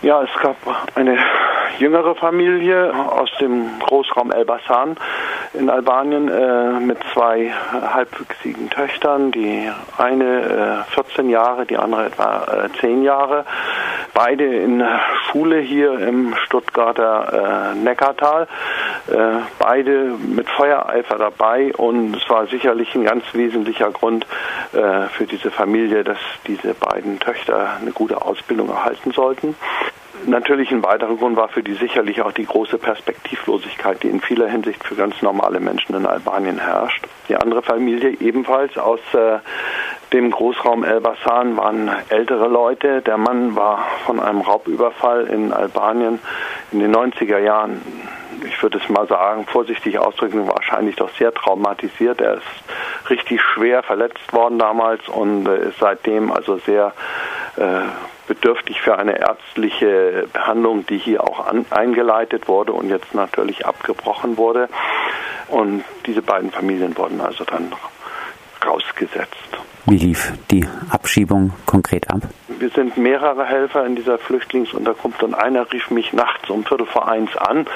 Ja, es gab eine jüngere Familie aus dem Großraum Elbasan in Albanien äh, mit zwei halbwüchsigen Töchtern. Die eine äh, 14 Jahre, die andere etwa äh, 10 Jahre. Beide in Schule hier im Stuttgarter äh, Neckartal. Äh, beide mit Feuereifer dabei und es war sicherlich ein ganz wesentlicher Grund äh, für diese Familie, dass diese beiden Töchter eine gute Ausbildung erhalten sollten. Natürlich ein weiterer Grund war für die sicherlich auch die große Perspektivlosigkeit, die in vieler Hinsicht für ganz normale Menschen in Albanien herrscht. Die andere Familie ebenfalls aus äh, dem Großraum Elbasan waren ältere Leute. Der Mann war von einem Raubüberfall in Albanien in den 90er Jahren ich würde es mal sagen, vorsichtig ausdrücken, wahrscheinlich doch sehr traumatisiert. Er ist richtig schwer verletzt worden damals und äh, ist seitdem also sehr äh, bedürftig für eine ärztliche Behandlung, die hier auch an, eingeleitet wurde und jetzt natürlich abgebrochen wurde. Und diese beiden Familien wurden also dann rausgesetzt. Wie lief die Abschiebung konkret ab? Wir sind mehrere Helfer in dieser Flüchtlingsunterkunft und einer rief mich nachts um Viertel vor eins an.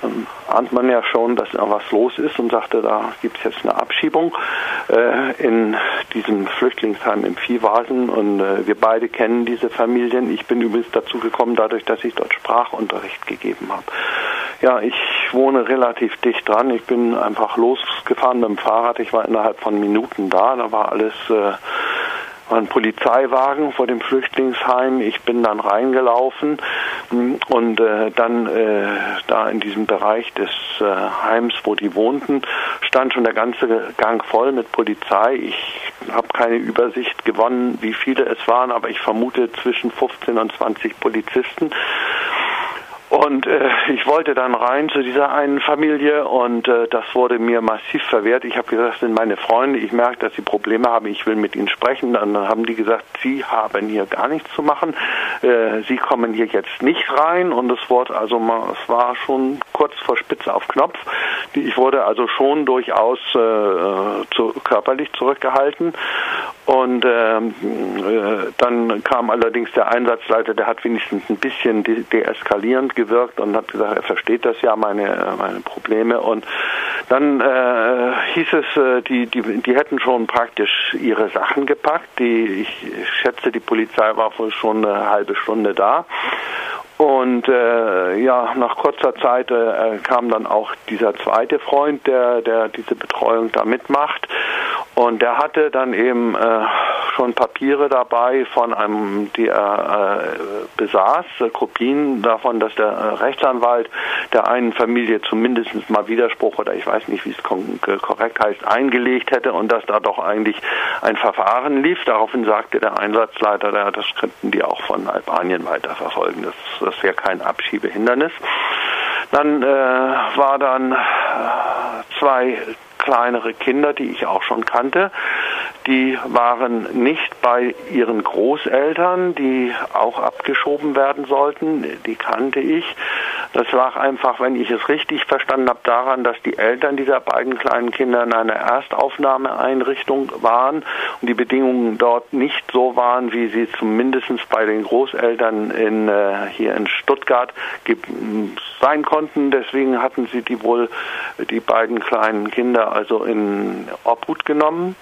Dann ahnt man ja schon, dass da was los ist und sagte, da gibt es jetzt eine Abschiebung äh, in diesem Flüchtlingsheim im Viehwasen und äh, wir beide kennen diese Familien. Ich bin übrigens dazu gekommen, dadurch, dass ich dort Sprachunterricht gegeben habe. Ja, ich wohne relativ dicht dran. Ich bin einfach losgefahren mit dem Fahrrad. Ich war innerhalb von Minuten da. Da war alles äh, war ein Polizeiwagen vor dem Flüchtlingsheim. Ich bin dann reingelaufen und äh, dann äh, da in diesem Bereich des äh, Heims, wo die wohnten, stand schon der ganze Gang voll mit Polizei. Ich habe keine Übersicht gewonnen, wie viele es waren, aber ich vermute zwischen 15 und 20 Polizisten. Und äh, ich wollte dann rein zu dieser einen Familie und äh, das wurde mir massiv verwehrt. Ich habe gesagt, das sind meine Freunde, ich merke, dass sie Probleme haben, ich will mit ihnen sprechen. Dann haben die gesagt, sie haben hier gar nichts zu machen, äh, sie kommen hier jetzt nicht rein und es wurde also es war schon kurz vor Spitze auf Knopf. Ich wurde also schon durchaus äh, zu, körperlich zurückgehalten und ähm, äh, dann kam allerdings der Einsatzleiter, der hat wenigstens ein bisschen de deeskalierend gewirkt und hat gesagt, er versteht das ja, meine, meine Probleme. Und dann äh, hieß es, äh, die, die, die hätten schon praktisch ihre Sachen gepackt. Die, ich schätze, die Polizei war wohl schon eine halbe Stunde da. Und äh, ja, nach kurzer Zeit äh, kam dann auch dieser zweite Freund, der, der diese Betreuung da mitmacht. Und der hatte dann eben äh, schon Papiere dabei von einem, die er äh, besaß, äh, Kopien davon, dass der äh, Rechtsanwalt der einen Familie zumindest mal Widerspruch oder ich weiß nicht, wie es korrekt heißt, eingelegt hätte und dass da doch eigentlich ein Verfahren lief. Daraufhin sagte der Einsatzleiter, der, das könnten die auch von Albanien weiterverfolgen. Das, das wäre kein Abschiebehindernis. Dann äh, war dann äh, zwei kleinere Kinder, die ich auch schon kannte. Die waren nicht bei ihren Großeltern, die auch abgeschoben werden sollten. Die kannte ich. Das lag einfach, wenn ich es richtig verstanden habe, daran, dass die Eltern dieser beiden kleinen Kinder in einer Erstaufnahmeeinrichtung waren und die Bedingungen dort nicht so waren, wie sie zumindest bei den Großeltern in, äh, hier in Stuttgart sein konnten. Deswegen hatten sie die wohl, die beiden kleinen Kinder also in Obhut genommen.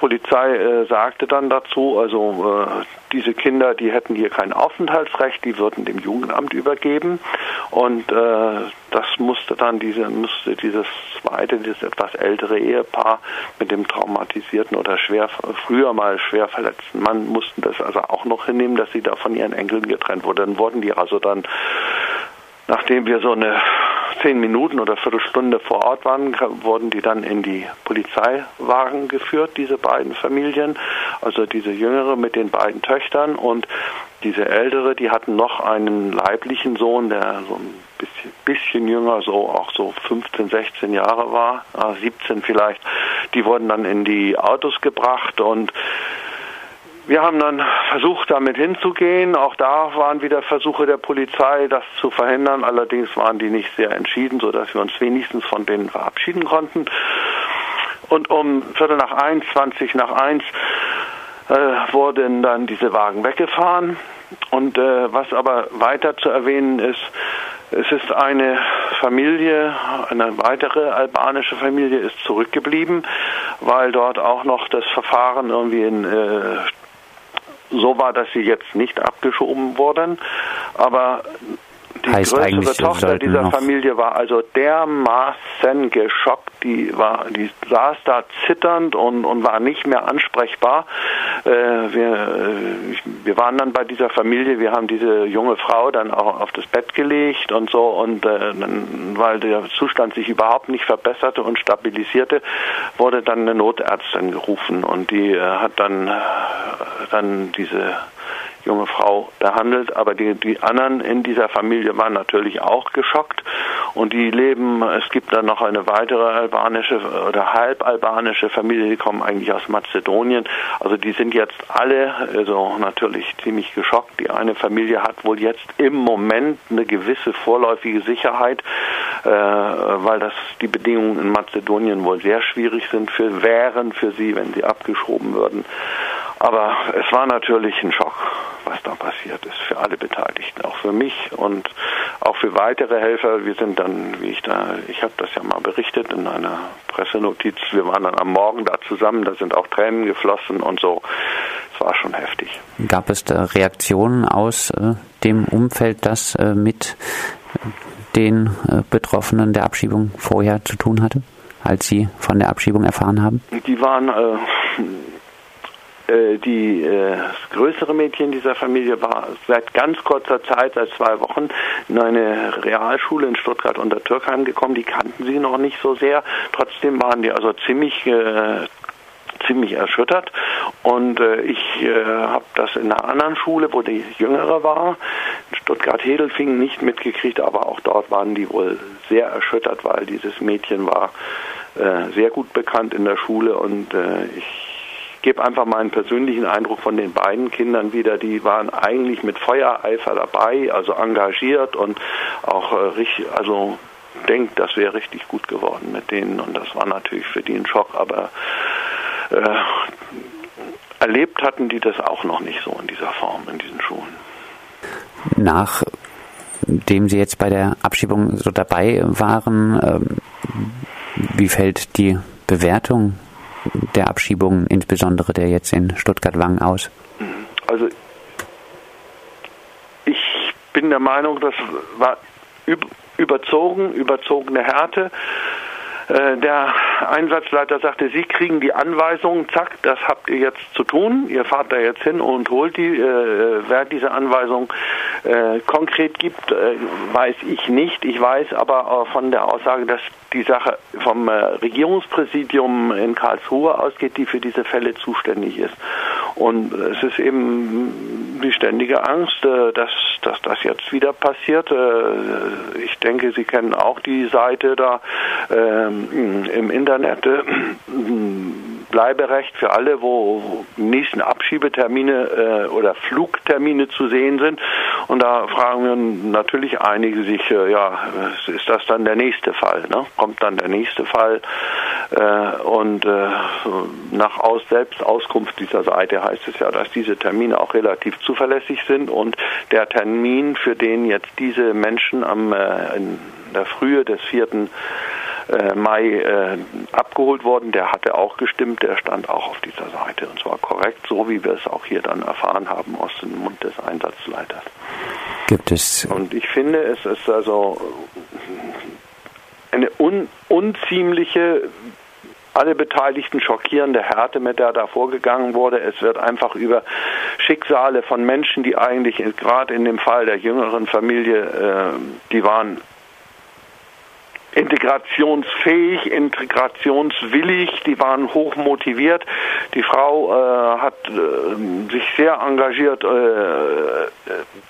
Polizei äh, sagte dann dazu, also äh, diese Kinder, die hätten hier kein Aufenthaltsrecht, die würden dem Jugendamt übergeben und äh, das musste dann diese musste dieses zweite, dieses etwas ältere Ehepaar mit dem traumatisierten oder schwer früher mal schwer verletzten Mann mussten das also auch noch hinnehmen, dass sie da von ihren Enkeln getrennt wurden. Dann wurden die also dann nachdem wir so eine zehn Minuten oder Viertelstunde vor Ort waren, wurden die dann in die Polizeiwagen geführt, diese beiden Familien, also diese jüngere mit den beiden Töchtern und diese ältere, die hatten noch einen leiblichen Sohn, der so ein bisschen, bisschen jünger, so auch so 15, 16 Jahre war, 17 äh, vielleicht. Die wurden dann in die Autos gebracht und wir haben dann versucht, damit hinzugehen. Auch da waren wieder Versuche der Polizei, das zu verhindern. Allerdings waren die nicht sehr entschieden, sodass wir uns wenigstens von denen verabschieden konnten. Und um Viertel nach eins, 20 nach eins, äh, wurden dann diese Wagen weggefahren. Und äh, was aber weiter zu erwähnen ist, es ist eine Familie, eine weitere albanische Familie ist zurückgeblieben, weil dort auch noch das Verfahren irgendwie in, äh, so war, dass sie jetzt nicht abgeschoben wurden. Aber die heißt größere Tochter dieser Familie war also dermaßen geschockt, die war, die saß da zitternd und, und war nicht mehr ansprechbar. Äh, wir, äh, wir waren dann bei dieser Familie, wir haben diese junge Frau dann auch auf das Bett gelegt und so und äh, weil der Zustand sich überhaupt nicht verbesserte und stabilisierte, wurde dann eine Notärztin gerufen und die hat dann, dann diese junge Frau behandelt, aber die, die anderen in dieser Familie waren natürlich auch geschockt und die leben, es gibt dann noch eine weitere albanische oder halbalbanische Familie, die kommen eigentlich aus Mazedonien, also die sind jetzt alle also natürlich ziemlich geschockt. Die eine Familie hat wohl jetzt im Moment eine gewisse vorläufige Sicherheit, äh, weil das die Bedingungen in Mazedonien wohl sehr schwierig sind für wären für sie, wenn sie abgeschoben würden. Aber es war natürlich ein Schock, was da passiert ist, für alle Beteiligten, auch für mich und auch für weitere Helfer. Wir sind dann, wie ich da, ich habe das ja mal berichtet in einer Pressenotiz, wir waren dann am Morgen da zusammen, da sind auch Tränen geflossen und so. Es war schon heftig. Gab es da Reaktionen aus äh, dem Umfeld, das äh, mit den äh, Betroffenen der Abschiebung vorher zu tun hatte, als Sie von der Abschiebung erfahren haben? Die waren äh, die äh, größere Mädchen dieser Familie war seit ganz kurzer Zeit, seit zwei Wochen, in eine Realschule in Stuttgart unter Türkheim gekommen. Die kannten sie noch nicht so sehr. Trotzdem waren die also ziemlich äh, ziemlich erschüttert und äh, ich äh, habe das in einer anderen Schule, wo die Jüngere war, in Stuttgart-Hedelfingen nicht mitgekriegt, aber auch dort waren die wohl sehr erschüttert, weil dieses Mädchen war äh, sehr gut bekannt in der Schule und äh, ich gebe einfach meinen persönlichen Eindruck von den beiden Kindern wieder. Die waren eigentlich mit Feuereifer dabei, also engagiert und auch äh, richtig, also denkt, das wäre richtig gut geworden mit denen und das war natürlich für die ein Schock, aber äh, erlebt hatten die das auch noch nicht so in dieser Form in diesen Schulen. Nachdem Sie jetzt bei der Abschiebung so dabei waren, ähm, wie fällt die Bewertung der Abschiebung, insbesondere der jetzt in Stuttgart-Wangen aus? Also ich bin der Meinung, das war überzogen, überzogene Härte. Äh, der Einsatzleiter sagte, Sie kriegen die Anweisungen, zack, das habt ihr jetzt zu tun. Ihr fahrt da jetzt hin und holt die. Äh, wer diese Anweisung äh, konkret gibt, äh, weiß ich nicht. Ich weiß aber von der Aussage, dass die Sache vom äh, Regierungspräsidium in Karlsruhe ausgeht, die für diese Fälle zuständig ist. Und es ist eben die ständige Angst, äh, dass, dass das jetzt wieder passiert. Ich denke, Sie kennen auch die Seite da ähm, im Internet. Bleiberecht für alle, wo nächsten Abschiebetermine äh, oder Flugtermine zu sehen sind. Und da fragen wir natürlich einige sich, äh, ja, ist das dann der nächste Fall? Ne? Kommt dann der nächste Fall? Äh, und äh, nach Aus Selbstauskunft dieser Seite heißt es ja, dass diese Termine auch relativ zuverlässig sind und der Termin, für den jetzt diese Menschen am äh, in der Frühe des vierten äh, Mai äh, abgeholt worden. Der hatte auch gestimmt, der stand auch auf dieser Seite und zwar korrekt, so wie wir es auch hier dann erfahren haben aus dem Mund des Einsatzleiters. Gibt es. Und ich finde, es ist also eine un unziemliche alle Beteiligten schockierende Härte, mit der da vorgegangen wurde. Es wird einfach über Schicksale von Menschen, die eigentlich gerade in dem Fall der jüngeren Familie, äh, die waren integrationsfähig, integrationswillig, die waren hoch motiviert. Die Frau äh, hat äh, sich sehr engagiert, äh,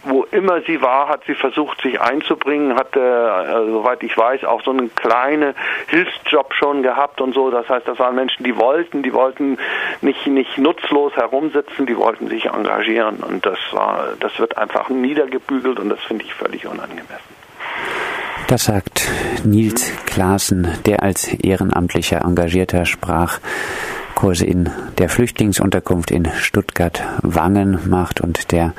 wo immer sie war, hat sie versucht, sich einzubringen, hat, äh, soweit ich weiß, auch so einen kleinen Hilfsjob schon gehabt und so. Das heißt, das waren Menschen, die wollten, die wollten nicht, nicht nutzlos herumsitzen, die wollten sich engagieren und das war, das wird einfach niedergebügelt und das finde ich völlig unangemessen. Das sagt Nils Klaassen, der als ehrenamtlicher Engagierter Sprachkurse in der Flüchtlingsunterkunft in Stuttgart-Wangen macht und der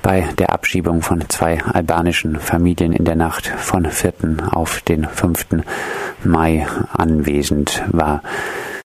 bei der Abschiebung von zwei albanischen Familien in der Nacht von 4. auf den 5. Mai anwesend war.